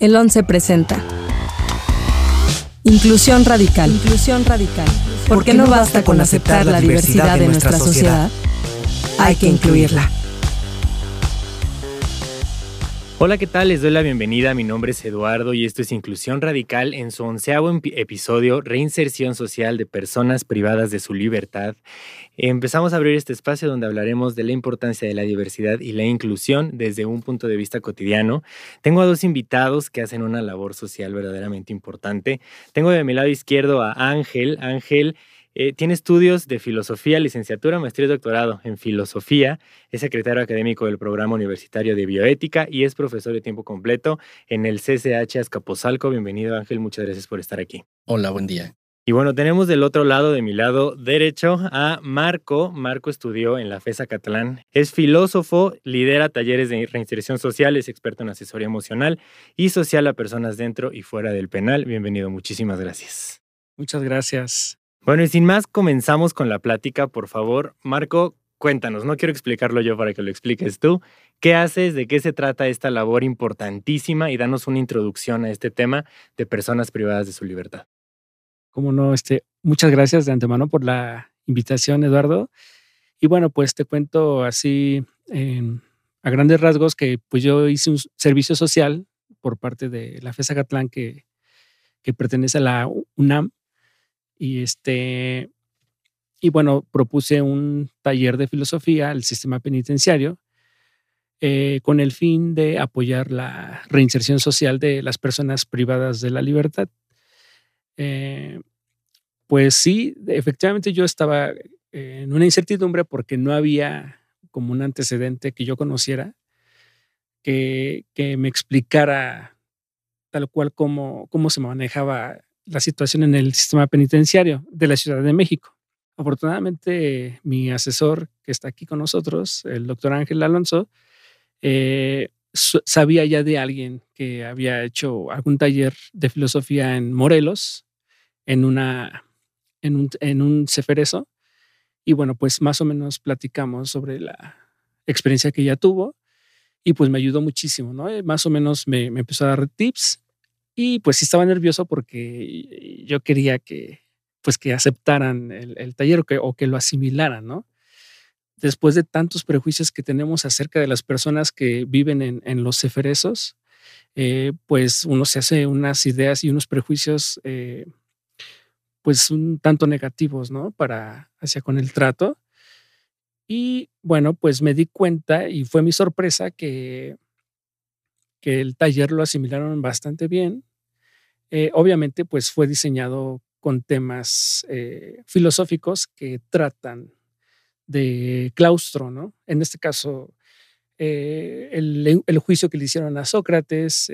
El 11 presenta. Inclusión radical. Inclusión radical. Porque no basta con aceptar la diversidad de nuestra sociedad. Hay que incluirla. Hola, ¿qué tal? Les doy la bienvenida. Mi nombre es Eduardo y esto es Inclusión Radical en su onceavo episodio, Reinserción Social de Personas Privadas de su Libertad. Empezamos a abrir este espacio donde hablaremos de la importancia de la diversidad y la inclusión desde un punto de vista cotidiano. Tengo a dos invitados que hacen una labor social verdaderamente importante. Tengo de mi lado izquierdo a Ángel. Ángel eh, tiene estudios de filosofía, licenciatura, maestría y doctorado en filosofía. Es secretario académico del programa universitario de bioética y es profesor de tiempo completo en el CCH Azcapotzalco. Bienvenido, Ángel. Muchas gracias por estar aquí. Hola, buen día. Y bueno, tenemos del otro lado, de mi lado derecho, a Marco. Marco estudió en la FESA Catalán. Es filósofo, lidera talleres de reinserción social, es experto en asesoría emocional y social a personas dentro y fuera del penal. Bienvenido, muchísimas gracias. Muchas gracias. Bueno, y sin más, comenzamos con la plática, por favor. Marco, cuéntanos, no quiero explicarlo yo para que lo expliques tú. ¿Qué haces? ¿De qué se trata esta labor importantísima? Y danos una introducción a este tema de personas privadas de su libertad. Como no, este, muchas gracias de antemano por la invitación, Eduardo. Y bueno, pues te cuento así a grandes rasgos que pues yo hice un servicio social por parte de la FESA Catlán que, que pertenece a la UNAM y este, y bueno, propuse un taller de filosofía al sistema penitenciario eh, con el fin de apoyar la reinserción social de las personas privadas de la libertad. Eh, pues sí, efectivamente yo estaba en una incertidumbre porque no había como un antecedente que yo conociera que, que me explicara tal cual cómo, cómo se manejaba la situación en el sistema penitenciario de la Ciudad de México. Afortunadamente, mi asesor que está aquí con nosotros, el doctor Ángel Alonso, eh, sabía ya de alguien que había hecho algún taller de filosofía en Morelos, en, una, en, un, en un ceferezo. Y bueno, pues más o menos platicamos sobre la experiencia que ella tuvo y pues me ayudó muchísimo, ¿no? Eh, más o menos me, me empezó a dar tips y pues sí estaba nervioso porque yo quería que, pues que aceptaran el, taller o que, lo asimilaran, ¿no? Después de tantos prejuicios que tenemos acerca de las personas que viven en, los ceferesos, eh, pues uno se hace unas ideas y unos prejuicios, eh, pues un tanto negativos, ¿no? Para hacia con el trato. Y bueno, pues me di cuenta y fue mi sorpresa que, que el taller lo asimilaron bastante bien eh, obviamente, pues fue diseñado con temas eh, filosóficos que tratan de claustro, ¿no? En este caso, eh, el, juicio que le hicieron a Sócrates,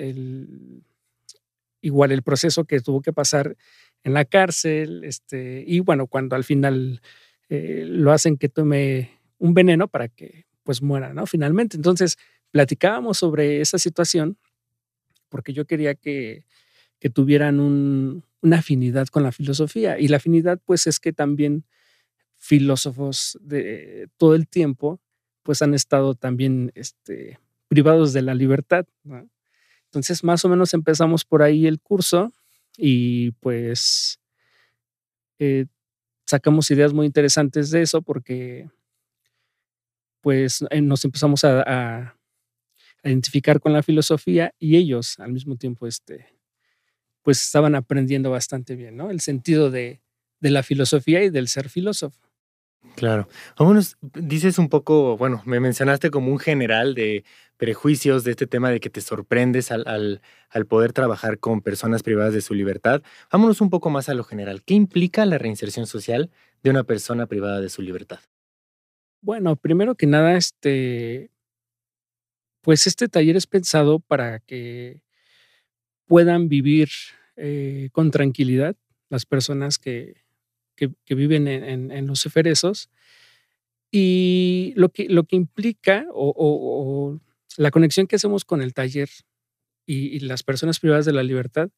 igual el proceso que tuvo que pasar en la cárcel, este, y bueno, cuando al final lo hacen que tome un veneno para que pues muera, ¿no? Finalmente. Entonces, platicábamos sobre esa situación porque yo quería que que tuvieran una afinidad con la filosofía. Y la afinidad, pues, es que también filósofos de todo el tiempo, pues, han estado también este, privados de la libertad. Entonces, más o menos empezamos por ahí el curso y pues eh, sacamos ideas muy interesantes de eso porque pues eh, nos empezamos a, a, identificar con la filosofía y ellos al mismo tiempo este, pues estaban aprendiendo bastante bien, ¿no? El sentido de, la filosofía y del ser filósofo. Claro. Vámonos, dices un poco, bueno, me mencionaste como un general de prejuicios de este tema de que te sorprendes al, al, poder trabajar con personas privadas de su libertad. Vámonos un poco más a lo general. ¿Qué implica la reinserción social de una persona privada de su libertad? Bueno, primero que nada, este, pues este taller es pensado para que puedan vivir eh, con tranquilidad las personas que, que, viven en, los eferesos. Y lo que, lo que implica o, la conexión que hacemos con el taller y, las personas privadas de la libertad,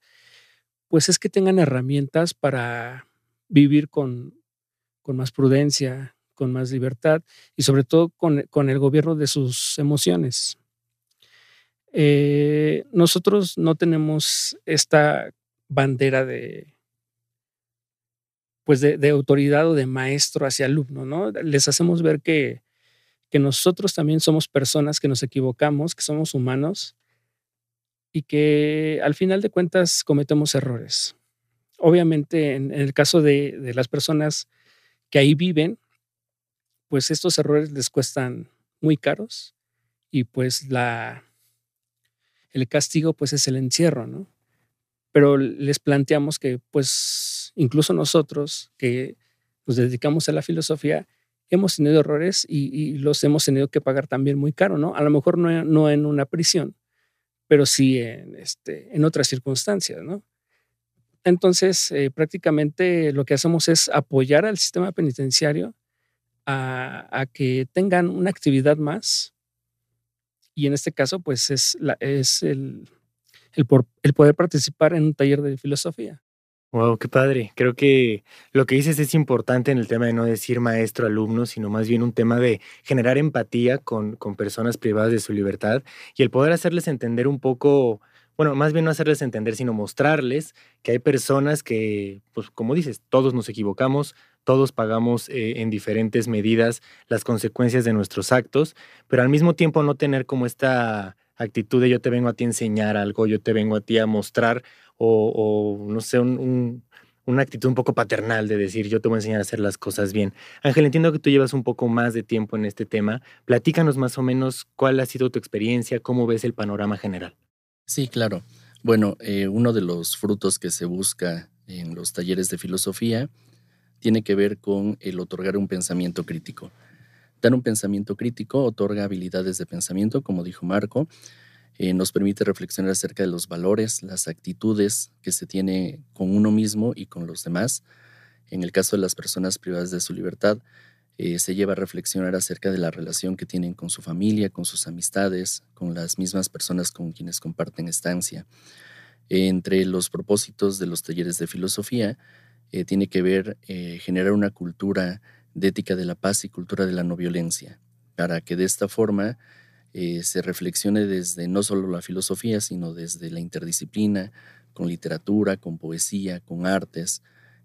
pues es que tengan herramientas para vivir con, con más prudencia, con más libertad y sobre todo con, con el gobierno de sus emociones. Eh, nosotros no tenemos esta bandera de, pues de, autoridad o de maestro hacia alumno, ¿no? Les hacemos ver que, que nosotros también somos personas que nos equivocamos, que somos humanos y que al final de cuentas cometemos errores. Obviamente, en, el caso de, de, las personas que ahí viven, pues estos errores les cuestan muy caros y pues la, el castigo pues es el encierro, ¿no? Pero les planteamos que pues incluso nosotros que nos dedicamos a la filosofía, hemos tenido errores y, los hemos tenido que pagar también muy caro, ¿no? A lo mejor no, en una prisión, pero sí en, este, en otras circunstancias, ¿no? Entonces, eh, prácticamente lo que hacemos es apoyar al sistema penitenciario a, que tengan una actividad más. Y en este caso, pues es, la, es el, el, el poder participar en un taller de filosofía. Wow, qué padre. Creo que lo que dices es importante en el tema de no decir maestro alumno, sino más bien un tema de generar empatía con, con personas privadas de su libertad y el poder hacerles entender un poco, bueno, más bien no hacerles entender, sino mostrarles que hay personas que, pues como dices, todos nos equivocamos, todos pagamos eh, en diferentes medidas las consecuencias de nuestros actos, pero al mismo tiempo no tener como esta actitud de yo te vengo a ti a enseñar algo, yo te vengo a ti a mostrar o, no sé, una actitud un poco paternal de decir yo te voy a enseñar a hacer las cosas bien. Ángel, entiendo que tú llevas un poco más de tiempo en este tema. Platícanos más o menos cuál ha sido tu experiencia, cómo ves el panorama general. Sí, claro. Bueno, eh, uno de los frutos que se busca en los talleres de filosofía tiene que ver con el otorgar un pensamiento crítico. Dar un pensamiento crítico otorga habilidades de pensamiento, como dijo Marco, eh, nos permite reflexionar acerca de los valores, las actitudes que se tiene con uno mismo y con los demás. En el caso de las personas privadas de su libertad, eh, se lleva a reflexionar acerca de la relación que tienen con su familia, con sus amistades, con las mismas personas con quienes comparten estancia. entre los propósitos de los talleres de filosofía, eh, tiene que ver generar una cultura de ética de la paz y cultura de la no violencia, para que de esta forma eh, se reflexione desde no solo la filosofía, sino desde la interdisciplina, con literatura, con poesía, con artes,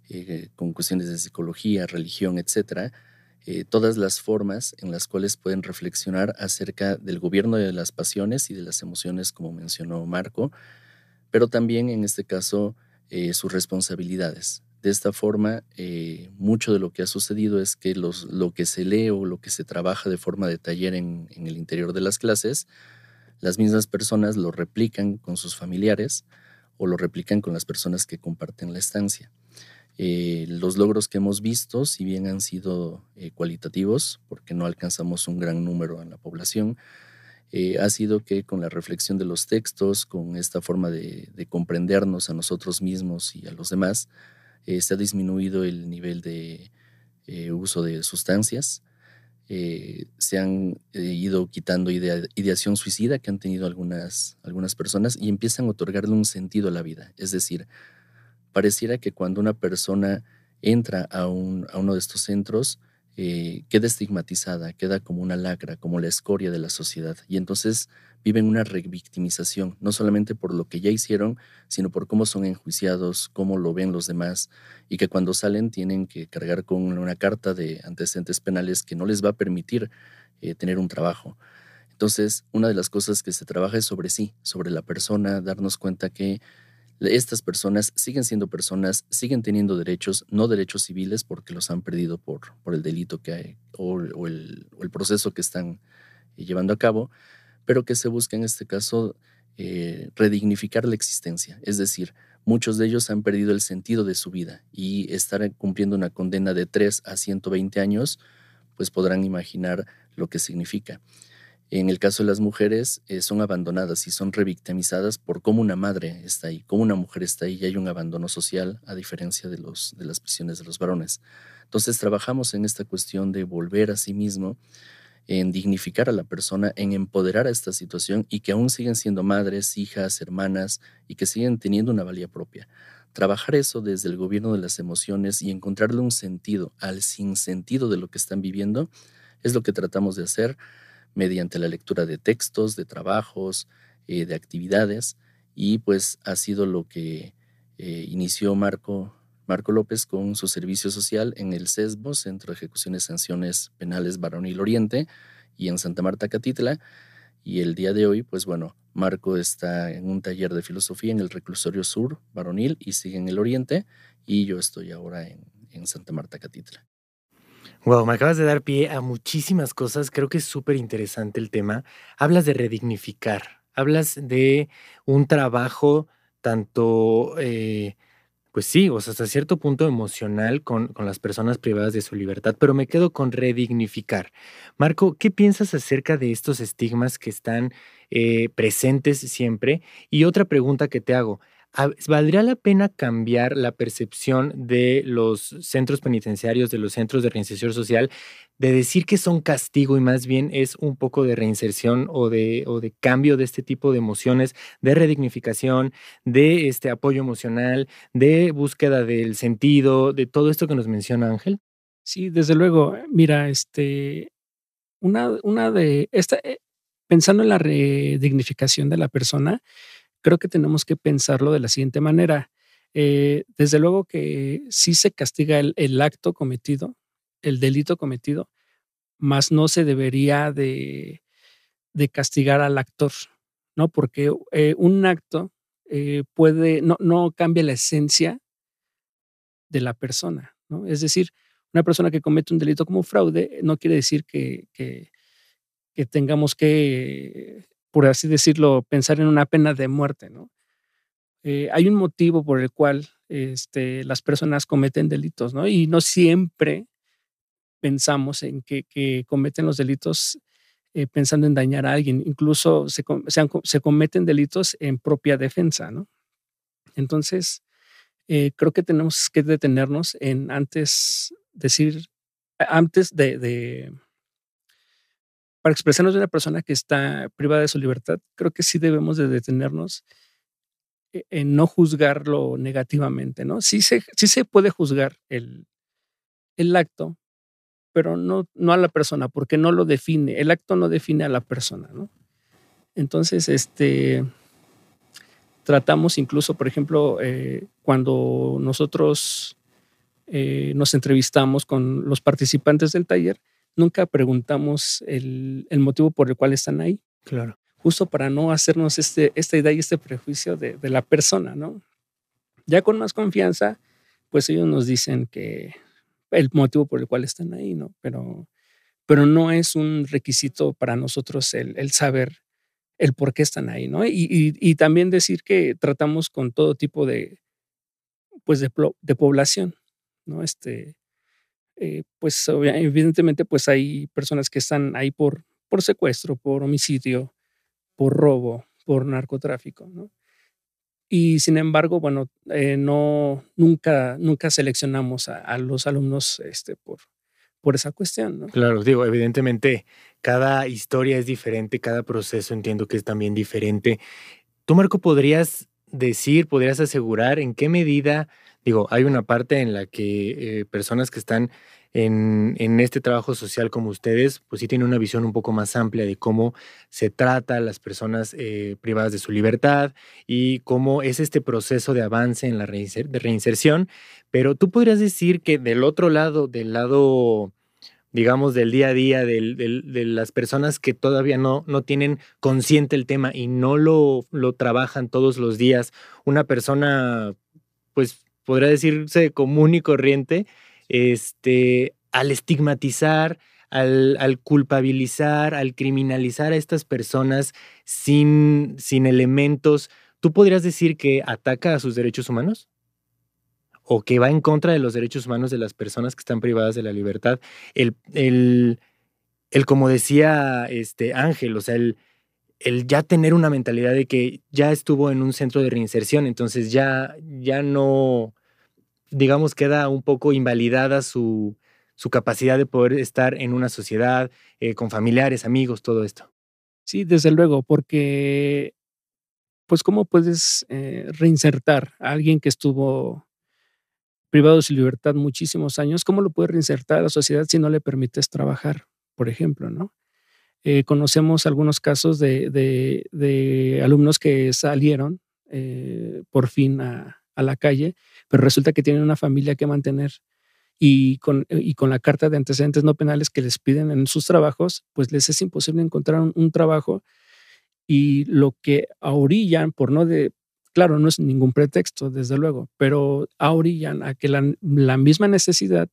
eh, con cuestiones de psicología, religión, etcétera, eh, todas las formas en las cuales pueden reflexionar acerca del gobierno de las pasiones y de las emociones, como mencionó Marco, pero también en este caso sus responsabilidades. De esta forma, eh, mucho de lo que ha sucedido es que los, lo que se lee o lo que se trabaja de forma de taller en, el interior de las clases, las mismas personas lo replican con sus familiares o lo replican con las personas que comparten la estancia. Eh, los logros que hemos visto, si bien han sido eh, cualitativos, porque no alcanzamos un gran número en la población, ha sido que con la reflexión de los textos, con esta forma de comprendernos a nosotros mismos y a los demás, eh, se ha disminuido el nivel de eh, uso de sustancias, eh, se han ido quitando ideación suicida que han tenido algunas, algunas personas y empiezan a otorgarle un sentido a la vida. Es decir, pareciera que cuando una persona entra a, un, a uno de estos centros, queda estigmatizada, queda como una lacra, como la escoria de la sociedad. Y entonces viven una revictimización, no solamente por lo que ya hicieron, sino por cómo son enjuiciados, cómo lo ven los demás, y que cuando salen tienen que cargar con una carta de antecedentes penales que no les va a permitir eh, tener un trabajo. Entonces, una de las cosas que se trabaja es sobre sí, sobre la persona, darnos cuenta que estas personas siguen siendo personas, siguen teniendo derechos, no derechos civiles porque los han perdido por, por el delito que hay o, el, o el proceso que están eh, llevando a cabo, pero que se busca en este caso eh, redignificar la existencia. Es decir, muchos de ellos han perdido el sentido de su vida y estar cumpliendo una condena de 3 a 120 años, pues podrán imaginar lo que significa. En el caso de las mujeres, eh, son abandonadas y son revictimizadas por cómo una madre está ahí, cómo una mujer está ahí y hay un abandono social a diferencia de, los, de las prisiones de los varones. Entonces trabajamos en esta cuestión de volver a sí mismo en dignificar a la persona, en empoderar a esta situación y que aún siguen siendo madres, hijas, hermanas y que siguen teniendo una valía propia. Trabajar eso desde el gobierno de las emociones y encontrarle un sentido al sinsentido de lo que están viviendo es lo que tratamos de hacer mediante la lectura de textos, de trabajos, eh, de actividades y pues ha sido lo que eh, inició Marco, Marco López con su servicio social en el CESBO, Centro de Ejecuciones Sanciones Penales Baronil Oriente, y en Santa Marta Catitla. Y el día de hoy, pues bueno, Marco está en un taller de filosofía en el Reclusorio Sur Baronil y sigue en el Oriente, y yo estoy ahora en, en Santa Marta Catitla. Wow, me acabas de dar pie a muchísimas cosas. Creo que es súper interesante el tema. Hablas de redignificar, hablas de un trabajo tanto, eh, pues sí, o sea, hasta cierto punto emocional con, con, las personas privadas de su libertad, pero me quedo con redignificar. Marco, ¿qué piensas acerca de estos estigmas que están eh, presentes siempre? Y otra pregunta que te hago, ¿Valdría la pena cambiar la percepción de los centros penitenciarios, de los centros de reinserción social, de decir que son castigo y más bien es un poco de reinserción o de, o de cambio de este tipo de emociones, de redignificación, de este apoyo emocional, de búsqueda del sentido, de todo esto que nos menciona Ángel? Sí, desde luego. Mira, este, una, una de esta, eh, pensando en la redignificación de la persona, creo que tenemos que pensarlo de la siguiente manera. Eh, desde luego que sí se castiga el, acto cometido, el delito cometido, más no se debería de, castigar al actor, ¿no? Porque eh, un acto eh, puede, no, no cambia la esencia de la persona, ¿no? Es decir, una persona que comete un delito como fraude no quiere decir que, que tengamos que por así decirlo, pensar en una pena de muerte, ¿no? Eh, hay un motivo por el cual este, las personas cometen delitos, ¿no? Y no siempre pensamos en que, cometen los delitos eh, pensando en dañar a alguien, incluso se, cometen delitos en propia defensa, ¿no? Entonces, eh, creo que tenemos que detenernos en antes decir, antes de para expresarnos de una persona que está privada de su libertad, creo que sí debemos de detenernos e, en no juzgarlo negativamente, ¿no? Sí se, sí se puede juzgar el, el acto, pero no, no a la persona, porque no lo define, el acto no define a la persona, ¿no? Entonces, este, tratamos incluso, por ejemplo, eh, cuando nosotros eh, nos entrevistamos con los participantes del taller, nunca preguntamos el, motivo por el cual están ahí. Claro. Justo para no hacernos este, esta idea y este prejuicio de, la persona, ¿no? Ya con más confianza, pues ellos nos dicen que el motivo por el cual están ahí, ¿no? Pero, pero no es un requisito para nosotros el, saber el por qué están ahí, ¿no? Y, también decir que tratamos con todo tipo de, pues de, de población, ¿no? Este, eh, pues evidentemente pues hay personas que están ahí por, por secuestro, por homicidio, por robo, por narcotráfico. Y sin embargo, bueno, eh, no, nunca, nunca seleccionamos a, los alumnos este, por, por esa cuestión. Claro, digo, evidentemente cada historia es diferente, cada proceso entiendo que es también diferente. ¿Tú, Marco, podrías decir, podrías asegurar en qué medida Digo, hay una parte en la que eh, personas que están en, en, este trabajo social como ustedes, pues sí tienen una visión un poco más amplia de cómo se trata a las personas eh, privadas de su libertad y cómo es este proceso de avance en la de reinserción. Pero tú podrías decir que del otro lado, del lado, digamos, del día a día, de las personas que todavía no, no tienen consciente el tema y no lo, lo trabajan todos los días, una persona, pues podría decirse común y corriente, este, al estigmatizar, al, culpabilizar, al criminalizar a estas personas sin, sin elementos, ¿tú podrías decir que ataca a sus derechos humanos? ¿O que va en contra de los derechos humanos de las personas que están privadas de la libertad? El, el, el como decía este Ángel, o sea, el, el ya tener una mentalidad de que ya estuvo en un centro de reinserción, entonces ya, ya no, digamos, queda un poco invalidada su, su capacidad de poder estar en una sociedad, eh, con familiares, amigos, todo esto. Sí, desde luego, porque, pues, ¿cómo puedes eh, reinsertar a alguien que estuvo privado de su libertad muchísimos años? ¿Cómo lo puedes reinsertar a la sociedad si no le permites trabajar, por ejemplo, no? Eh, conocemos algunos casos de, alumnos que salieron eh, por fin a, la calle, pero resulta que tienen una familia que mantener y con, y con la carta de antecedentes no penales que les piden en sus trabajos, pues les es imposible encontrar un, trabajo y lo que orillan, por no de, claro, no es ningún pretexto, desde luego, pero orillan a que la, misma necesidad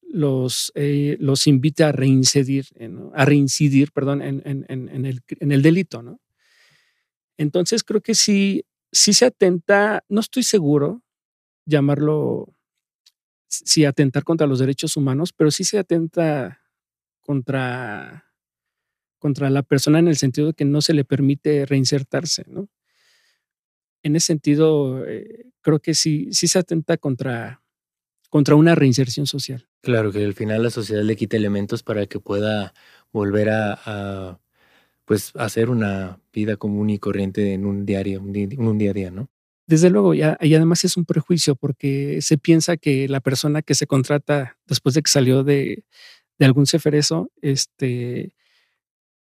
los, eh, los invite a reincidir, a reincidir perdón, en, en, el, delito. ¿no? Entonces creo que sí, se atenta, no estoy seguro llamarlo, sí atentar contra los derechos humanos, pero sí se atenta contra, contra la persona en el sentido de que no se le permite reinsertarse. ¿no? En ese sentido, eh, creo que sí, sí se atenta contra, contra una reinserción social. Claro, que al final la sociedad le quita elementos para que pueda volver a, pues hacer una vida común y corriente en un diario, un, día a día, ¿no? Desde luego, y además es un prejuicio porque se piensa que la persona que se contrata después de que salió de, algún ceferezo, este,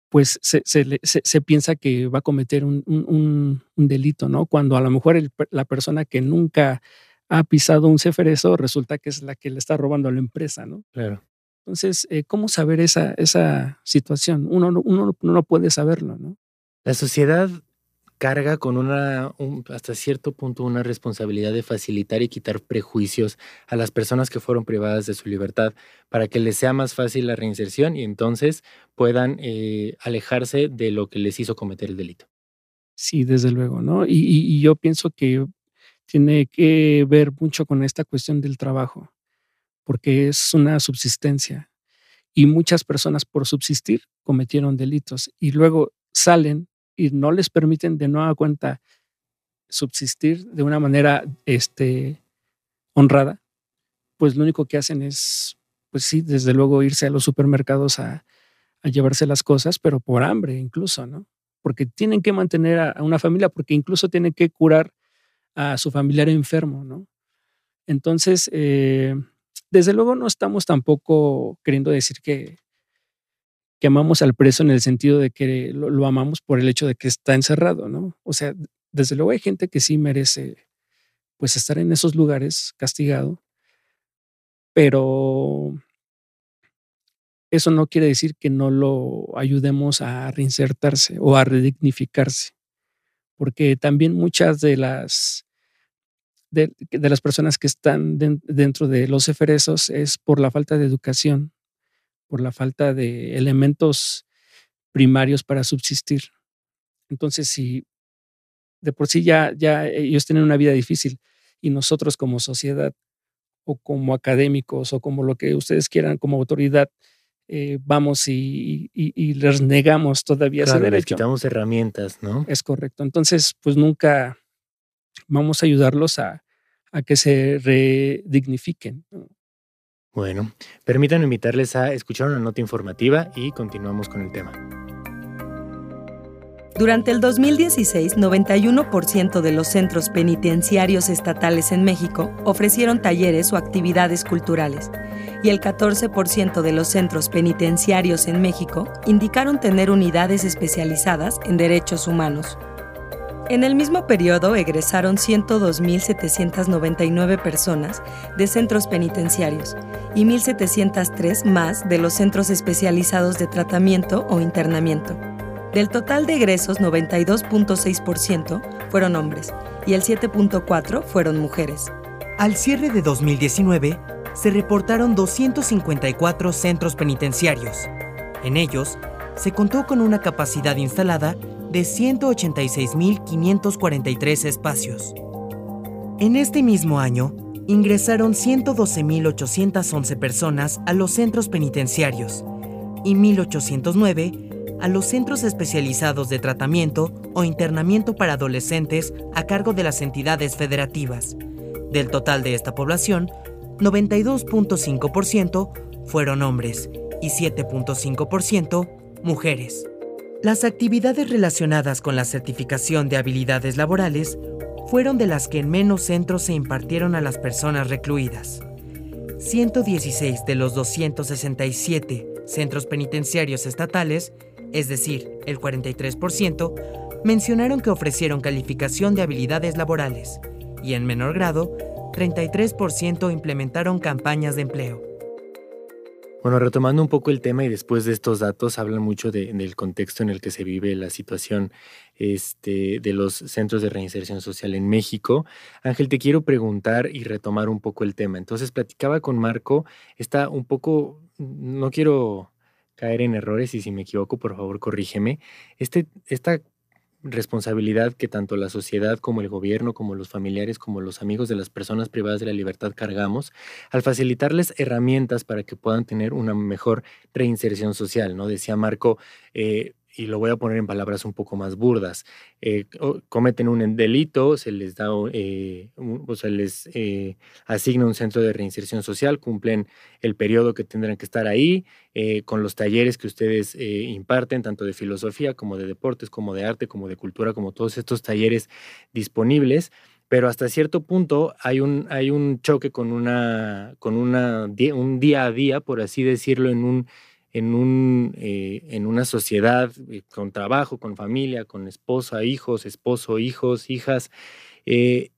pues se, se, piensa que va a cometer un, un, delito, ¿no? Cuando a lo mejor la persona que nunca ha pisado un ceferezo, resulta que es la que le está robando a la empresa, ¿no? Claro. Entonces, eh, ¿cómo saber esa, esa situación? Uno, uno, no puede saberlo, ¿no? La sociedad carga con una, hasta cierto punto, una responsabilidad de facilitar y quitar prejuicios a las personas que fueron privadas de su libertad para que les sea más fácil la reinserción y entonces puedan eh, alejarse de lo que les hizo cometer el delito. Sí, desde luego, ¿no? y yo pienso que tiene que ver mucho con esta cuestión del trabajo, porque es una subsistencia. Y muchas personas por subsistir cometieron delitos y luego salen y no les permiten de nueva cuenta subsistir de una manera este, honrada, pues lo único que hacen es, pues sí, desde luego irse a los supermercados a, llevarse las cosas, pero por hambre incluso, ¿no? Porque tienen que mantener a, una familia, porque incluso tienen que curar a su familiar enfermo, ¿no? Entonces, eh, desde luego no estamos tampoco queriendo decir que, que amamos al preso en el sentido de que lo, amamos por el hecho de que está encerrado, ¿no? O sea, desde luego hay gente que sí merece pues estar en esos lugares castigado, pero eso no quiere decir que no lo ayudemos a reinsertarse o a redignificarse porque también muchas de las, de, las personas que están dentro de los eferesos es por la falta de educación, por la falta de elementos primarios para subsistir. Entonces, si de por sí ya, ya ellos tienen una vida difícil y nosotros como sociedad o como académicos o como lo que ustedes quieran como autoridad, eh, vamos y, les negamos todavía ese derecho. Les quitamos herramientas, ¿no? Es correcto. Entonces, pues nunca vamos a ayudarlos a, a que se redignifiquen. Bueno, permítanme invitarles a escuchar una nota informativa y continuamos con el tema. Durante el 2016, 91% de los centros penitenciarios estatales en México ofrecieron talleres o actividades culturales y el 14% de los centros penitenciarios en México indicaron tener unidades especializadas en derechos humanos. En el mismo periodo egresaron 102.799 personas de centros penitenciarios y 1.703 más de los centros especializados de tratamiento o internamiento. Del total de egresos, 92.6% fueron hombres y el 7.4% fueron mujeres. Al cierre de 2019, se reportaron 254 centros penitenciarios. En ellos, se contó con una capacidad instalada de 186.543 espacios. En este mismo año, ingresaron 112.811 personas a los centros penitenciarios y 1.809 a los centros especializados de tratamiento o internamiento para adolescentes a cargo de las entidades federativas. Del total de esta población, 92.5% fueron hombres y 7.5% mujeres. Las actividades relacionadas con la certificación de habilidades laborales fueron de las que en menos centros se impartieron a las personas recluidas. 116 de los 267 centros penitenciarios estatales es decir, el 43%, mencionaron que ofrecieron calificación de habilidades laborales y en menor grado, 33% implementaron campañas de empleo. Bueno, retomando un poco el tema y después de estos datos, hablan mucho del contexto en el que se vive la situación este, de los centros de reinserción social en México. Ángel, te quiero preguntar y retomar un poco el tema. Entonces, platicaba con Marco, está un poco, no quiero caer en errores y si me equivoco, por favor, corrígeme. Este, esta responsabilidad que tanto la sociedad como el gobierno, como los familiares, como los amigos de las personas privadas de la libertad cargamos, al facilitarles herramientas para que puedan tener una mejor reinserción social, ¿no? Decía Marco, eh, y lo voy a poner en palabras un poco más burdas, eh, cometen un delito, se les da, eh, o se les eh, asigna un centro de reinserción social, cumplen el periodo que tendrán que estar ahí, con los talleres que ustedes imparten, tanto de filosofía como de deportes, como de arte, como de cultura, como todos estos talleres disponibles pero hasta cierto punto hay un, hay un choque con, una, con una, un día a día, por así decirlo, en un en, un, eh, en una sociedad eh, con trabajo, con familia, con esposa, hijos, esposo, hijos, hijas. Eh,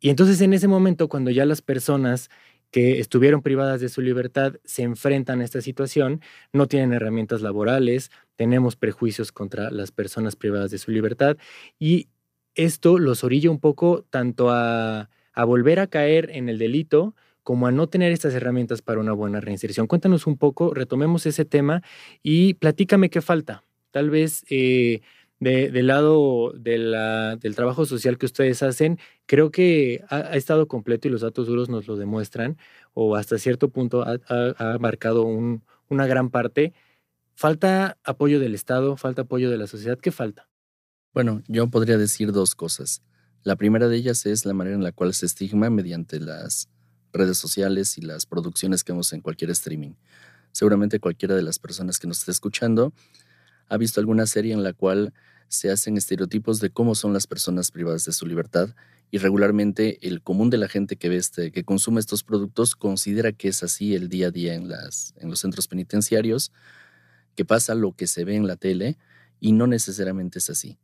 y entonces en ese momento, cuando ya las personas que estuvieron privadas de su libertad se enfrentan a esta situación, no tienen herramientas laborales, tenemos prejuicios contra las personas privadas de su libertad y esto los orilla un poco tanto a, a volver a caer en el delito, como a no tener estas herramientas para una buena reinserción. Cuéntanos un poco, retomemos ese tema y platícame qué falta. Tal vez eh, del lado del trabajo social que ustedes hacen, creo que ha, estado completo y los datos duros nos lo demuestran, o hasta cierto punto ha, marcado una gran parte. ¿Falta apoyo del Estado? ¿Falta apoyo de la sociedad? ¿Qué falta? Bueno, yo podría decir dos cosas. La primera de ellas es la manera en la cual se estigma mediante las redes sociales y las producciones que vemos en cualquier streaming. Seguramente cualquiera de las personas que nos esté escuchando ha visto alguna serie en la cual se hacen estereotipos de cómo son las personas privadas de su libertad y regularmente el común de la gente que ve este, que consume estos productos considera que es así el día a día en, las, en los centros penitenciarios, que pasa lo que se ve en la tele y no necesariamente es así.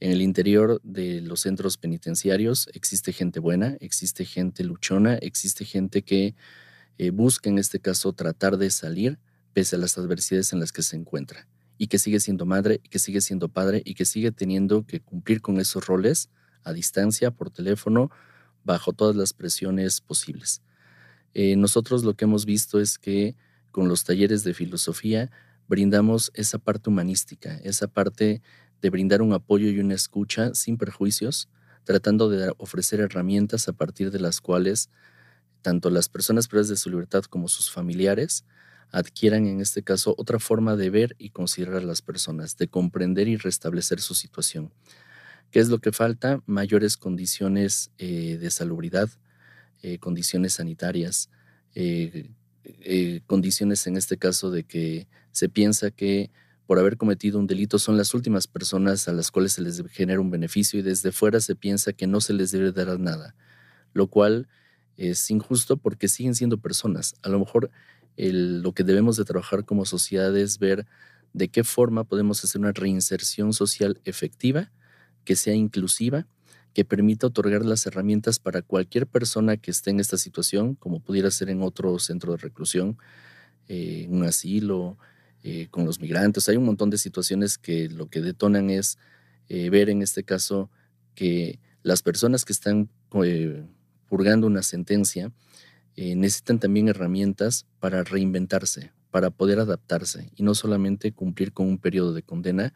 En el interior de los centros penitenciarios existe gente buena, existe gente luchona, existe gente que eh, busca en este caso tratar de salir pese a las adversidades en las que se encuentra y que sigue siendo madre, que sigue siendo padre y que sigue teniendo que cumplir con esos roles a distancia, por teléfono, bajo todas las presiones posibles. Eh, nosotros lo que hemos visto es que con los talleres de filosofía brindamos esa parte humanística, esa parte de brindar un apoyo y una escucha sin perjuicios, tratando de ofrecer herramientas a partir de las cuales tanto las personas privadas de su libertad como sus familiares adquieran en este caso otra forma de ver y considerar a las personas, de comprender y restablecer su situación. ¿Qué es lo que falta? Mayores condiciones eh, de salubridad, eh, condiciones sanitarias, eh, condiciones en este caso de que se piensa que por haber cometido un delito son las últimas personas a las cuales se les genera un beneficio y desde fuera se piensa que no se les debe dar nada, lo cual es injusto porque siguen siendo personas. A lo mejor lo que debemos de trabajar como sociedad es ver de qué forma podemos hacer una reinserción social efectiva, que sea inclusiva, que permita otorgar las herramientas para cualquier persona que esté en esta situación, como pudiera ser en otro centro de reclusión, eh, un asilo, eh, con los migrantes. Hay un montón de situaciones que lo que detonan es eh, ver en este caso que las personas que están eh, purgando una sentencia necesitan también herramientas para reinventarse, para poder adaptarse y no solamente cumplir con un periodo de condena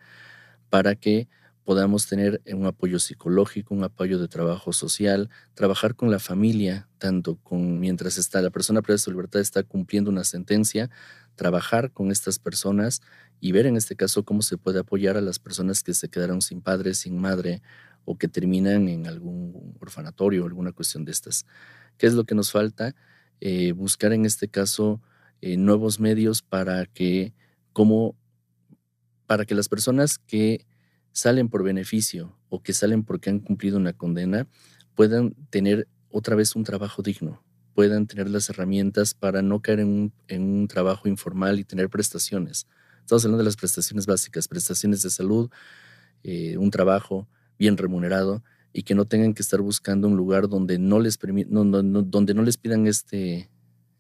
para que podamos tener un apoyo psicológico, un apoyo de trabajo social, trabajar con la familia, tanto con mientras está la persona presa de su libertad está cumpliendo una sentencia, trabajar con estas personas y ver en este caso cómo se puede apoyar a las personas que se quedaron sin padre, sin madre o que terminan en algún orfanatorio o alguna cuestión de estas. ¿Qué es lo que nos falta? Eh, buscar en este caso eh, nuevos medios para que, como, para que las personas que salen por beneficio o que salen porque han cumplido una condena puedan tener otra vez un trabajo digno, puedan tener las herramientas para no caer en un, trabajo informal y tener prestaciones. Estamos hablando de las prestaciones básicas, prestaciones de salud, eh, un trabajo bien remunerado y que no tengan que estar buscando un lugar donde no les, donde no les pidan este,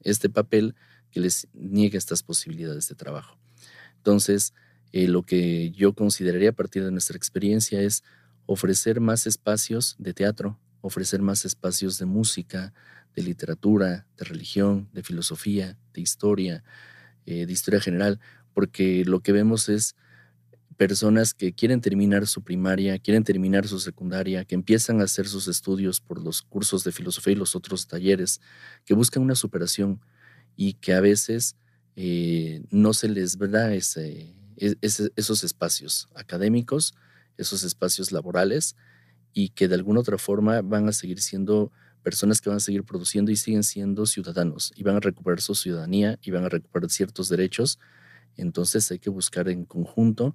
este papel que les niegue estas posibilidades de trabajo. Entonces, eh, lo que yo consideraría a partir de nuestra experiencia es ofrecer más espacios de teatro, ofrecer más espacios de música, de literatura, de religión, de filosofía, de historia, eh, de historia general, porque lo que vemos es personas que quieren terminar su primaria, quieren terminar su secundaria, que empiezan a hacer sus estudios por los cursos de filosofía y los otros talleres, que buscan una superación y que a veces eh, no se les da ese, esos espacios académicos, esos espacios laborales y que de alguna otra forma van a seguir siendo personas que van a seguir produciendo y siguen siendo ciudadanos y van a recuperar su ciudadanía y van a recuperar ciertos derechos. Entonces hay que buscar en conjunto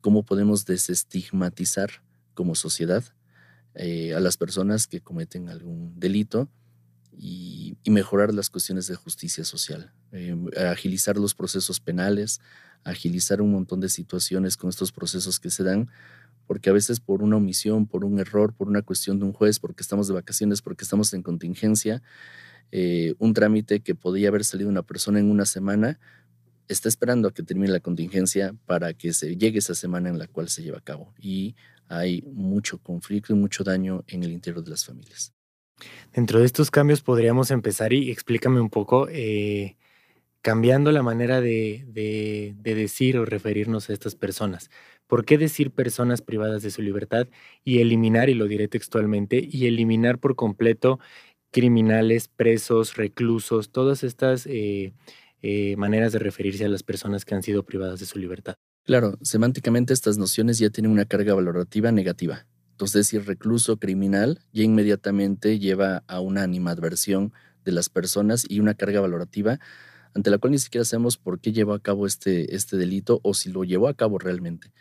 cómo podemos desestigmatizar como sociedad eh, a las personas que cometen algún delito y, mejorar las cuestiones de justicia social, eh, agilizar los procesos penales, agilizar un montón de situaciones con estos procesos que se dan, porque a veces por una omisión, por un error, por una cuestión de un juez, porque estamos de vacaciones, porque estamos en contingencia, eh, un trámite que podía haber salido una persona en una semana, está esperando a que termine la contingencia para que se llegue esa semana en la cual se lleva a cabo. Y hay mucho conflicto y mucho daño en el interior de las familias. Dentro de estos cambios podríamos empezar y explícame un poco, eh, cambiando la manera de, de, decir o referirnos a estas personas. ¿Por qué decir personas privadas de su libertad y eliminar, y lo diré textualmente, y eliminar por completo criminales, presos, reclusos, todas estas eh, eh, maneras de referirse a las personas que han sido privadas de su libertad? Claro, semánticamente estas nociones ya tienen una carga valorativa negativa. Entonces, decir recluso criminal ya inmediatamente lleva a una animadversión de las personas y una carga valorativa ante la cual ni siquiera sabemos por qué llevó a cabo este, este delito o si lo llevó a cabo realmente.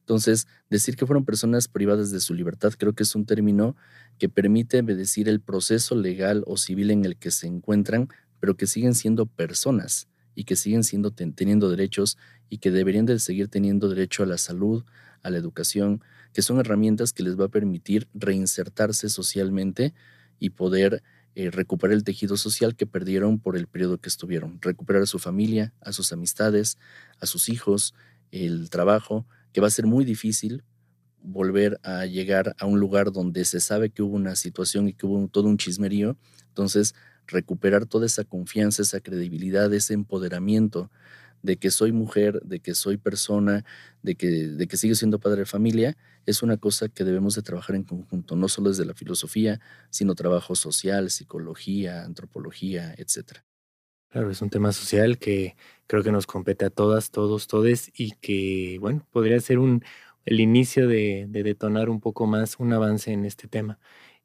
Entonces, decir que fueron personas privadas de su libertad creo que es un término que permite decir el proceso legal o civil en el que se encuentran, pero que siguen siendo personas y que siguen siendo teniendo derechos y que deberían de seguir teniendo derecho a la salud, a la educación, que son herramientas que les va a permitir reinsertarse socialmente y poder eh, recuperar el tejido social que perdieron por el periodo que estuvieron, recuperar a su familia, a sus amistades, a sus hijos, el trabajo, que va a ser muy difícil volver a llegar a un lugar donde se sabe que hubo una situación y que hubo todo un chismerío. Entonces, recuperar toda esa confianza, esa credibilidad, ese empoderamiento de que soy mujer, de que soy persona, de que, de que sigo siendo padre de familia, es una cosa que debemos de trabajar en conjunto, no solo desde la filosofía, sino trabajo social, psicología, antropología, etc. Claro, es un tema social que creo que nos compete a todas, todos, todes y que, bueno, podría ser un, el inicio de, de detonar un poco más un avance en este tema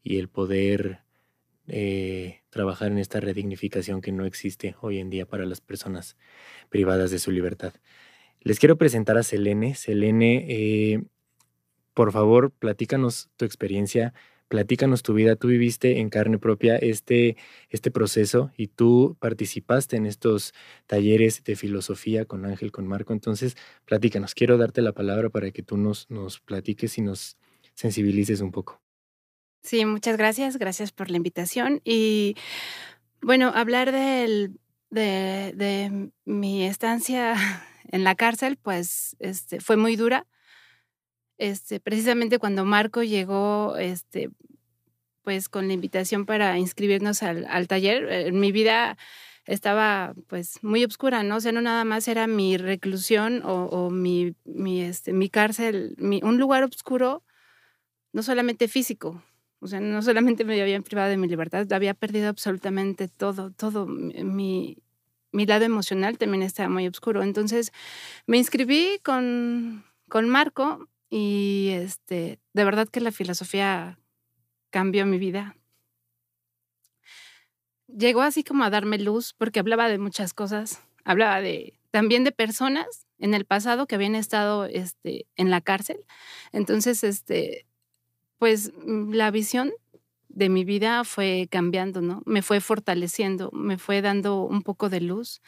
y el poder eh, trabajar en esta redignificación que no existe hoy en día para las personas privadas de su libertad. Les quiero presentar a Selene. Selene, eh, por favor, platícanos tu experiencia, platícanos tu vida. Tú viviste en carne propia este, este proceso y tú participaste en estos talleres de filosofía con Ángel, con Marco. Entonces, platícanos. Quiero darte la palabra para que tú nos, nos platiques y nos sensibilices un poco. Sí, muchas gracias. Gracias por la invitación. Y bueno, hablar de, mi estancia en la cárcel, pues este, fue muy dura. Este, precisamente cuando Marco llegó, este, pues con la invitación para inscribirnos al, al taller, eh, mi vida estaba pues muy oscura, ¿no? O sea, no nada más era mi reclusión o, o mi, mi, este, mi cárcel, mi, un lugar oscuro, no solamente físico, o sea, no solamente me habían privado de mi libertad, había perdido absolutamente todo, todo. Mi, mi lado emocional también estaba muy oscuro. Entonces me inscribí con, con Marco y este, de verdad que la filosofía cambió mi vida. Llegó así como a darme luz porque hablaba de muchas cosas. Hablaba de también de personas en el pasado que habían estado este, en la cárcel. Entonces, este, pues mm, la visión de mi vida fue cambiando, ¿no? Me fue fortaleciendo, me fue dando un poco de luz,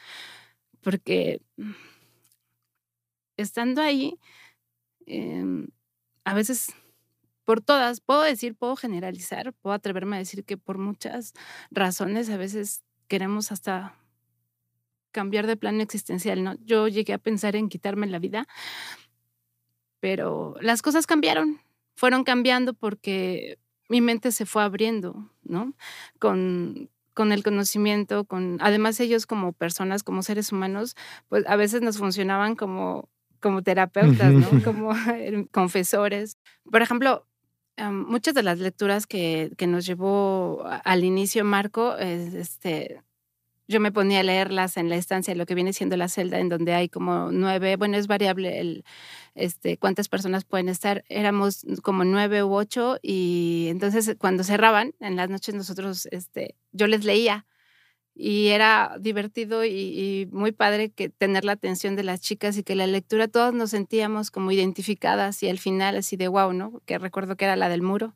porque estando ahí, em, a veces por todas, puedo decir, puedo generalizar, puedo atreverme a decir que por muchas razones a veces queremos hasta cambiar de plano existencial, ¿no? Yo llegué a pensar en quitarme la vida, pero las cosas cambiaron, fueron cambiando porque mi mente se fue abriendo, ¿no? Con, con el conocimiento, con además ellos como personas, como seres humanos, pues a veces nos funcionaban como como terapeutas, ¿no? Como confesores. Por ejemplo, muchas de las lecturas que, que nos llevó al inicio Marco, este, yo me ponía a leerlas en la estancia, lo que viene siendo la celda, en donde hay como nueve, bueno, es variable el, este, cuántas personas pueden estar, éramos como nueve u ocho, y entonces cuando cerraban, en las noches nosotros, este, yo les leía y era divertido y, muy padre que tener la atención de las chicas y que la lectura todos nos sentíamos como identificadas y al final así de wow, ¿no? Que recuerdo que era la del muro.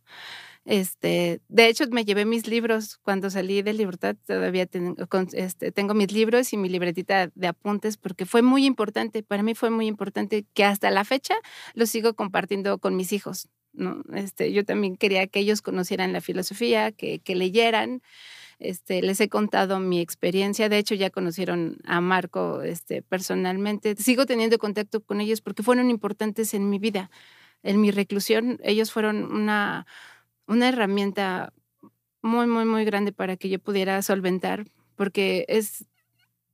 Este, de hecho, me llevé mis libros cuando salí de Libertad, todavía tengo, este, tengo mis libros y mi libretita de apuntes porque fue muy importante, para mí fue muy importante que hasta la fecha lo sigo compartiendo con mis hijos. ¿no? Este, yo también quería que ellos conocieran la filosofía, que, que leyeran. Este, les he contado mi experiencia. De hecho, ya conocieron a Marco este, personalmente. Sigo teniendo contacto con ellos porque fueron importantes en mi vida. En mi reclusión, ellos fueron una, una herramienta muy, muy, muy grande para que yo pudiera solventar, porque es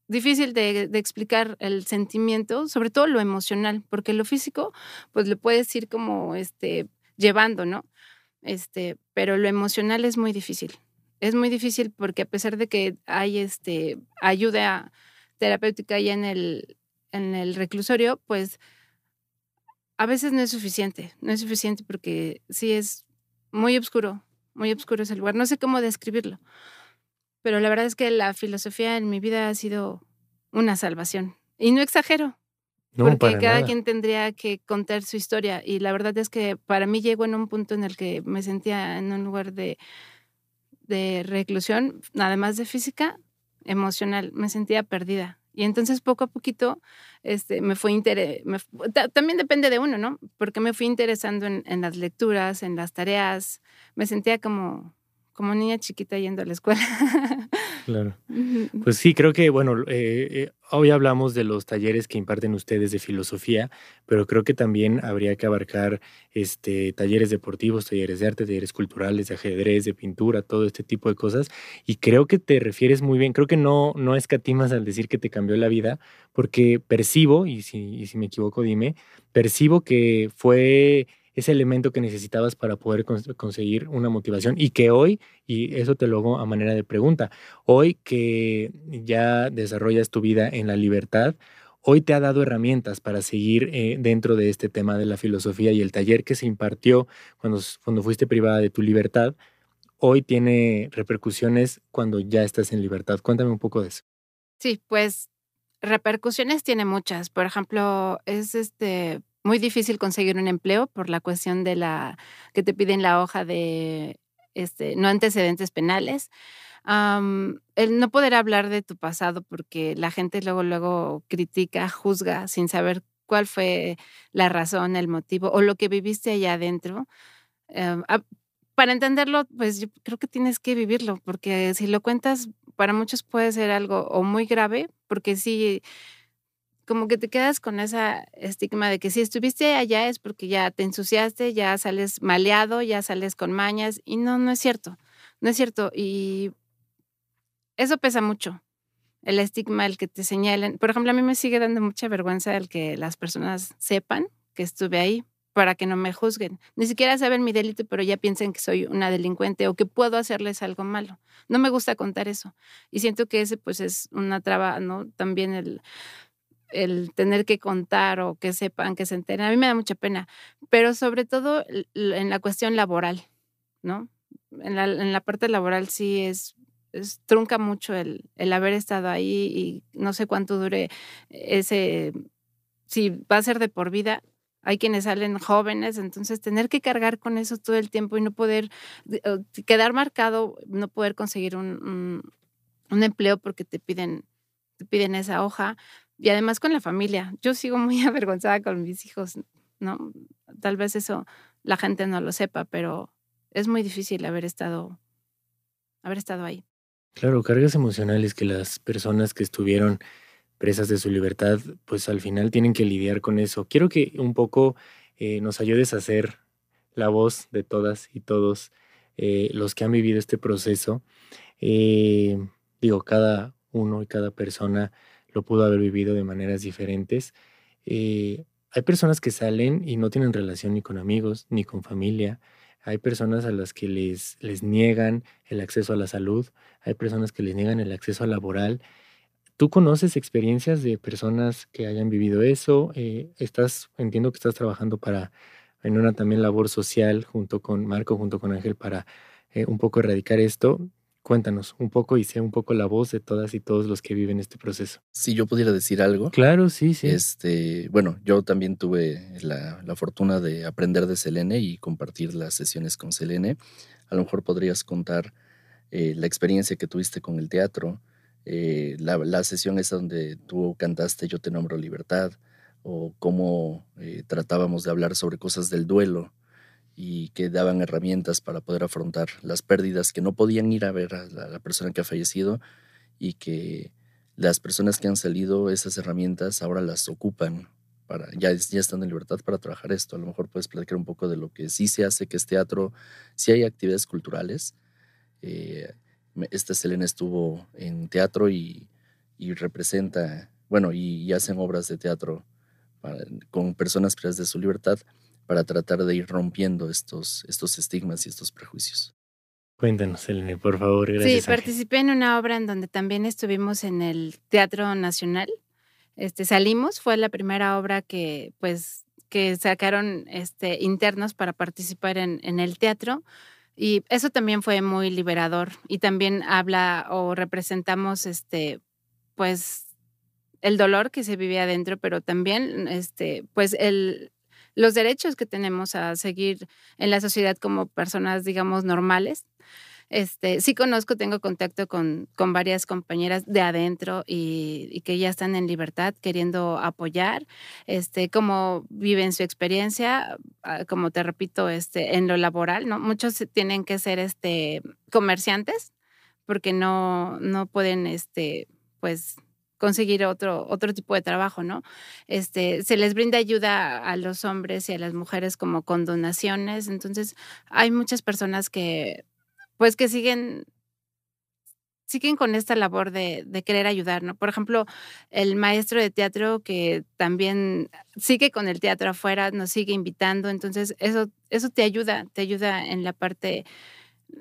difícil de, explicar el sentimiento, sobre todo lo emocional, porque lo físico, pues le puedes ir como este, llevando, ¿no? Este, pero lo emocional es muy difícil es muy difícil porque a pesar de que hay este, ayuda terapéutica ya en el, en el reclusorio, pues a veces no es suficiente, no es suficiente porque sí es muy oscuro, muy oscuro ese lugar. No sé cómo describirlo, pero la verdad es que la filosofía en mi vida ha sido una salvación. Y no exagero, porque cada quien tendría que contar su historia. Y la verdad es que para mí llegó en un punto en el que me sentía en un lugar de de reclusión, además de física, emocional, me sentía perdida. Y entonces poco a poquito este, me fue interés, también depende de uno, ¿no? Porque me fui interesando en, las lecturas, en las tareas, me sentía como, como niña chiquita yendo a la escuela. Claro. Pues sí, creo que, bueno, eh, eh, hoy hablamos de los talleres que imparten ustedes de filosofía, pero creo que también habría que abarcar este, talleres deportivos, talleres de arte, talleres culturales, de ajedrez, de pintura, todo este tipo de cosas. Y creo que te refieres muy bien, creo que no, no escatimas al decir que te cambió la vida, porque percibo, y si, y si me equivoco, dime, percibo que fue ese elemento que necesitabas para poder conseguir una motivación y que hoy, y eso te lo hago a manera de pregunta, hoy que ya desarrollas tu vida en la libertad, hoy te ha dado herramientas para seguir eh, dentro de este tema de la filosofía y el taller que se impartió cuando, cuando fuiste privada de tu libertad, hoy tiene repercusiones cuando ya estás en libertad. Cuéntame un poco de eso. Sí, pues repercusiones tiene muchas. Por ejemplo, es este muy difícil conseguir un empleo por la cuestión de la que te piden la hoja de este, no antecedentes penales. el no poder hablar de tu pasado porque la gente luego, luego critica, juzga sin saber cuál fue la razón, el motivo o lo que viviste allá adentro. Em, para entenderlo, pues yo creo que tienes que vivirlo, porque si lo cuentas, para muchos puede ser algo o muy grave, porque sí, como que te quedas con esa estigma de que si estuviste allá es porque ya te ensuciaste, ya sales maleado, ya sales con mañas y no, no es cierto, no es cierto. Y eso pesa mucho, el estigma, el que te señalen. Por ejemplo, a mí me sigue dando mucha vergüenza el que las personas sepan que estuve ahí para que no me juzguen. Ni siquiera saben mi delito, pero ya piensen que soy una delincuente o que puedo hacerles algo malo. No me gusta contar eso. Y siento que ese pues es una traba, ¿no? También el el tener que contar o que sepan, que se enteren. A mí me da mucha pena, pero sobre todo en la cuestión laboral, ¿no? En la, en la parte laboral sí es, trunca mucho el, el, haber estado ahí y no sé cuánto dure ese, si va a ser de por vida. Hay quienes salen jóvenes, entonces tener que cargar con eso todo el tiempo y no poder quedar marcado, no poder conseguir un, un, un empleo porque te piden, te piden esa hoja, y además con la familia. Yo sigo muy avergonzada con mis hijos, ¿no? Tal vez eso la gente no lo sepa, pero es muy difícil haber estado, haber estado ahí. Claro, cargas emocionales que las personas que estuvieron presas de su libertad, pues al final tienen que lidiar con eso. Quiero que un poco eh, nos ayudes a hacer la voz de todas y todos eh, los que han vivido este proceso. Eh, digo, cada uno y cada persona lo pudo haber vivido de maneras diferentes. hay personas que salen y no tienen relación ni con amigos, ni con familia. Hay personas a las que les, les niegan el acceso a la salud. Hay personas que les niegan el acceso laboral. ¿Tú conoces experiencias de personas que hayan vivido eso? Eh, estás, entiendo que estás trabajando para en una también labor social junto con Marco, junto con Ángel, para eh, un poco erradicar esto. Cuéntanos un poco y sea un poco la voz de todas y todos los que viven este proceso. Si yo pudiera decir algo. Claro, sí, sí. Este, bueno, yo también tuve la, fortuna de aprender de Selene y compartir las sesiones con Selene. A lo mejor podrías contar eh, la experiencia que tuviste con el teatro, eh, la, sesión es donde tú cantaste Yo te nombro libertad, o cómo eh, tratábamos de hablar sobre cosas del duelo y que daban herramientas para poder afrontar las pérdidas que no podían ir a ver a la, persona que ha fallecido y que las personas que han salido esas herramientas ahora las ocupan para ya, ya están en libertad para trabajar esto. A lo mejor puedes platicar un poco de lo que sí se hace, que es teatro, si hay actividades culturales. Eh, esta Selena estuvo en teatro y, representa, bueno, y, hacen obras de teatro con personas presas de su libertad para tratar de ir rompiendo estos, estos estigmas y estos prejuicios. Cuéntanos, Selene, por favor. Gracias, sí, participé en una obra en donde también estuvimos en el Teatro Nacional. Este, salimos, fue la primera obra que, pues, que sacaron este, internos para participar en, en el teatro. Y eso también fue muy liberador y también habla o representamos este pues el dolor que se vive adentro, pero también este pues el los derechos que tenemos a seguir en la sociedad como personas digamos normales este, sí conozco, tengo contacto con, con varias compañeras de adentro y, que ya están en libertad queriendo apoyar, este, cómo viven su experiencia, ah, como te repito, este, en lo laboral, ¿no? Muchos tienen que ser este, comerciantes porque no, no pueden, este, pues, conseguir otro, otro tipo de trabajo, ¿no? Este, se les brinda ayuda a los hombres y a las mujeres como con donaciones, entonces hay muchas personas que pues que siguen siguen con esta labor de, de, querer ayudar, ¿no? Por ejemplo, el maestro de teatro que también sigue con el teatro afuera, nos sigue invitando, entonces eso, eso te ayuda, te ayuda en la parte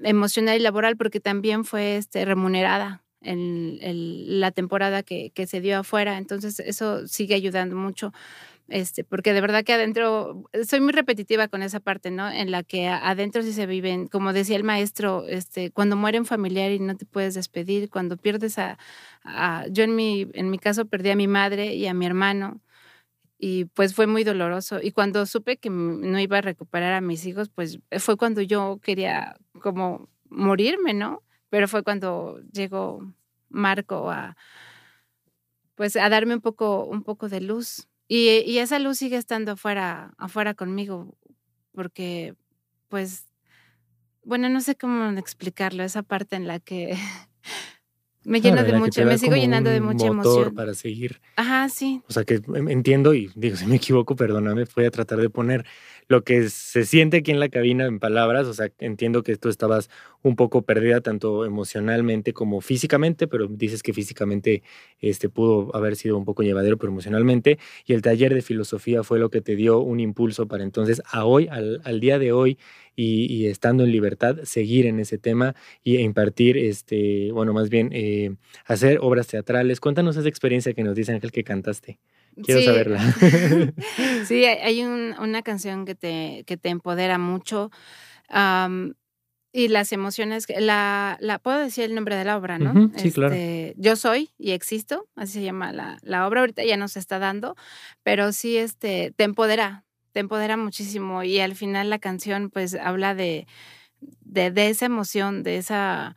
emocional y laboral porque también fue este, remunerada en, la temporada que, se dio afuera, entonces eso sigue ayudando mucho este, porque de verdad que adentro, soy muy repetitiva con esa parte, ¿no? En la que adentro sí se viven, como decía el maestro, este, cuando muere un familiar y no te puedes despedir, cuando pierdes a, yo en mi, en mi caso perdí a mi madre y a mi hermano, y pues fue muy doloroso. Y cuando supe que no iba a recuperar a mis hijos, pues fue cuando yo quería como morirme, ¿no? Pero fue cuando llegó Marco a, pues a darme un poco, un poco de luz y, esa luz sigue estando afuera, afuera conmigo, porque, pues, bueno, no sé cómo explicarlo, esa parte en la que me llena de mucha, me sigo llenando de mucha emoción. Para seguir. Ajá, sí. O sea que em, entiendo y digo, si me equivoco, perdóname, voy a tratar de poner lo que se siente aquí en la cabina en palabras, o sea, entiendo que tú estabas un poco perdida tanto emocionalmente como físicamente, pero dices que físicamente este, pudo haber sido un poco llevadero, pero emocionalmente, y el taller de filosofía fue lo que te dio un impulso para entonces a hoy, al, día de hoy, y, estando en libertad, seguir en ese tema y impartir, este, bueno, más bien eh, hacer obras teatrales. Cuéntanos esa experiencia que nos dice Ángel que cantaste. Quiero saberla. sí, hay una canción que te, que te empodera mucho. y las emociones, la, la, puedo decir el nombre de la obra, ¿no? sí, claro. Este, yo soy y existo, así se llama la, la, obra, ahorita ya nos está dando, pero sí este, te empodera, te empodera muchísimo y al final la canción pues habla de, de, de esa emoción, de esa,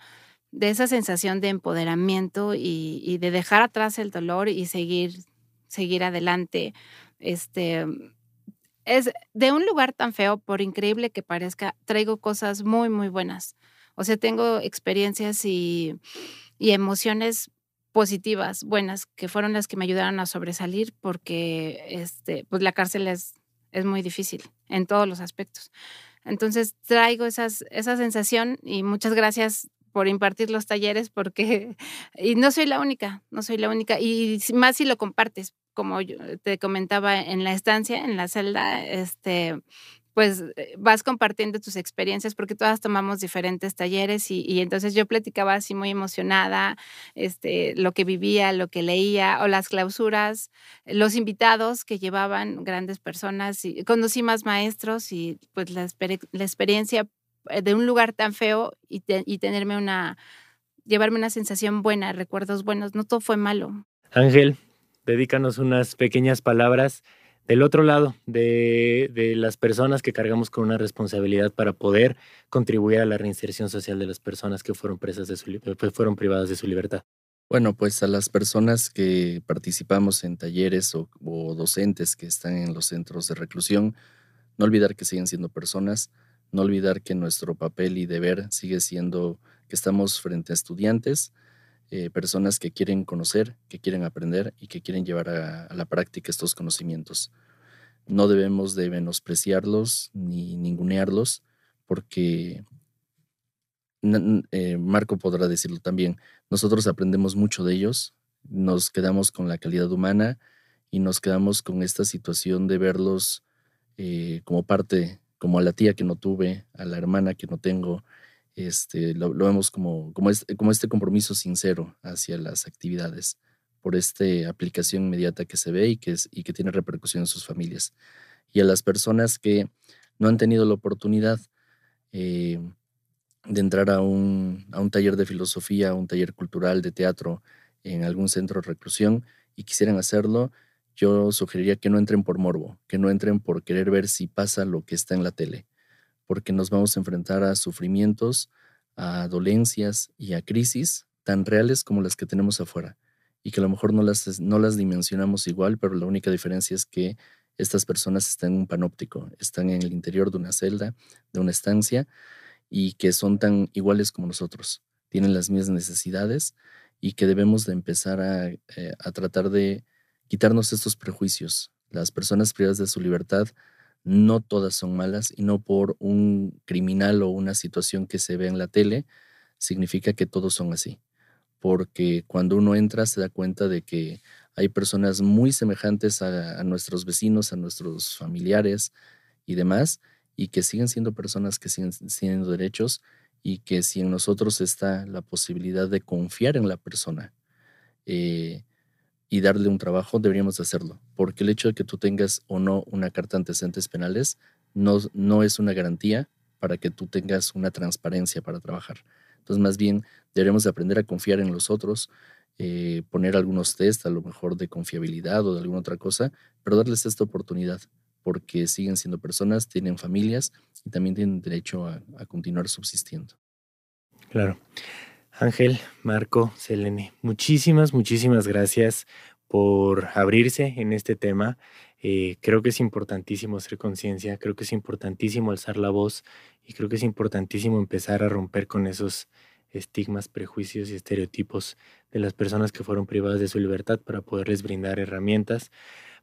de esa sensación de empoderamiento y, y, de dejar atrás el dolor y seguir seguir adelante. Este, es de un lugar tan feo, por increíble que parezca, traigo cosas muy, muy buenas. O sea, tengo experiencias y, y emociones positivas, buenas, que fueron las que me ayudaron a sobresalir porque este, pues la cárcel es, es muy difícil en todos los aspectos. Entonces traigo esas, esa sensación y muchas gracias por impartir los talleres porque, y no soy la única, no soy la única, y más si lo compartes, como yo te comentaba en la estancia, en la celda, este, pues eh, vas compartiendo tus experiencias porque todas tomamos diferentes talleres y, entonces yo platicaba así muy emocionada, este, lo que vivía, lo que leía o las clausuras, los invitados que llevaban grandes personas y conocí más maestros y pues la, experiencia eh, de un lugar tan feo y, y tenerme una, llevarme una sensación buena, recuerdos buenos, no todo fue malo. Ángel, dedícanos unas pequeñas palabras del otro lado, de, las personas que cargamos con una responsabilidad para poder contribuir a la reinserción social de las personas que fueron presas de su, eh, pues, fueron privadas de su libertad. Bueno, pues a las personas que participamos en talleres o, docentes que están en los centros de reclusión, no olvidar que siguen siendo personas, no olvidar que nuestro papel y deber sigue siendo que estamos frente a estudiantes, eh, personas que quieren conocer, que quieren aprender y que quieren llevar a, la práctica estos conocimientos. No debemos de menospreciarlos ni ningunearlos porque eh, Marco podrá decirlo también, nosotros aprendemos mucho de ellos, nos quedamos con la calidad humana y nos quedamos con esta situación de verlos eh, como parte, como a la tía que no tuve, a la hermana que no tengo, este, lo, vemos como, como, este, como este compromiso sincero hacia las actividades por esta aplicación inmediata que se ve y que, y que tiene repercusión en sus familias. Y a las personas que no han tenido la oportunidad eh, de entrar a un, a un taller de filosofía, a un taller cultural de teatro en algún centro de reclusión y quisieran hacerlo, yo sugeriría que no entren por morbo, que no entren por querer ver si pasa lo que está en la tele porque nos vamos a enfrentar a sufrimientos, a dolencias y a crisis tan reales como las que tenemos afuera y que a lo mejor no las, no las dimensionamos igual, pero la única diferencia es que estas personas están en un panóptico, están en el interior de una celda, de una estancia y que son tan iguales como nosotros, tienen las mismas necesidades y que debemos de empezar a, eh, a tratar de quitarnos estos prejuicios. Las personas privadas de su libertad no todas son malas y no por un criminal o una situación que se ve en la tele significa que todos son así. Porque cuando uno entra se da cuenta de que hay personas muy semejantes a, nuestros vecinos, a nuestros familiares y demás, y que siguen siendo personas que siguen siendo derechos y que si en nosotros está la posibilidad de confiar en la persona, eh, y darle un trabajo, deberíamos hacerlo, porque el hecho de que tú tengas o no una carta de antecedentes penales no, no es una garantía para que tú tengas una transparencia para trabajar. Entonces, más bien, deberíamos aprender a confiar en los otros, eh, poner algunos test, a lo mejor de confiabilidad o de alguna otra cosa, pero darles esta oportunidad, porque siguen siendo personas, tienen familias y también tienen derecho a continuar subsistiendo. Claro. Ángel, Marco, Selene, muchísimas, muchísimas gracias por abrirse en este tema. Eh, creo que es importantísimo hacer conciencia, creo que es importantísimo alzar la voz y creo que es importantísimo empezar a romper con esos estigmas, prejuicios y estereotipos de las personas que fueron privadas de su libertad para poderles brindar herramientas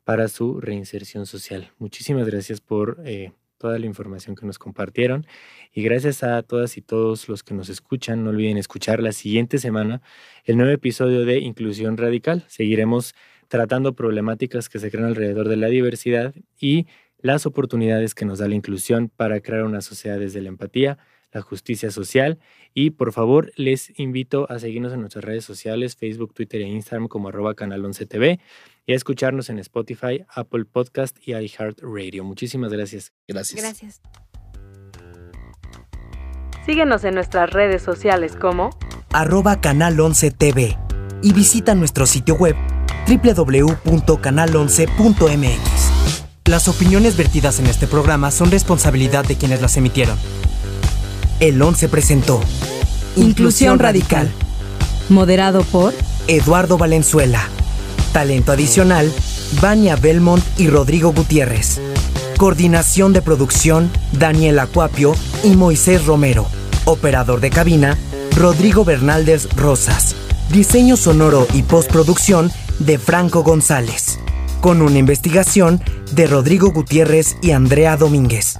para su reinserción social. Muchísimas gracias por eh, toda la información que nos compartieron. Y gracias a todas y todos los que nos escuchan, no olviden escuchar la siguiente semana el nuevo episodio de Inclusión Radical. Seguiremos tratando problemáticas que se crean alrededor de la diversidad y las oportunidades que nos da la inclusión para crear una sociedad desde la empatía, la justicia social. Y por favor, les invito a seguirnos en nuestras redes sociales, Facebook, Twitter e Instagram como arroba canal 11 TV y a escucharnos en Spotify, Apple Podcast y iHeartRadio. Muchísimas gracias. Gracias. Gracias. Síguenos en nuestras redes sociales como arroba canal 11 TV y visita nuestro sitio web www.canal11.mx. Las opiniones vertidas en este programa son responsabilidad de quienes las emitieron. El 11 presentó Inclusión Radical, moderado por Eduardo Valenzuela. Talento adicional, Vania Belmont y Rodrigo Gutiérrez. Coordinación de producción, Daniel Acuapio y Moisés Romero. Operador de cabina, Rodrigo Bernaldez Rosas. Diseño sonoro y postproducción de Franco González. Con una investigación de Rodrigo Gutiérrez y Andrea Domínguez.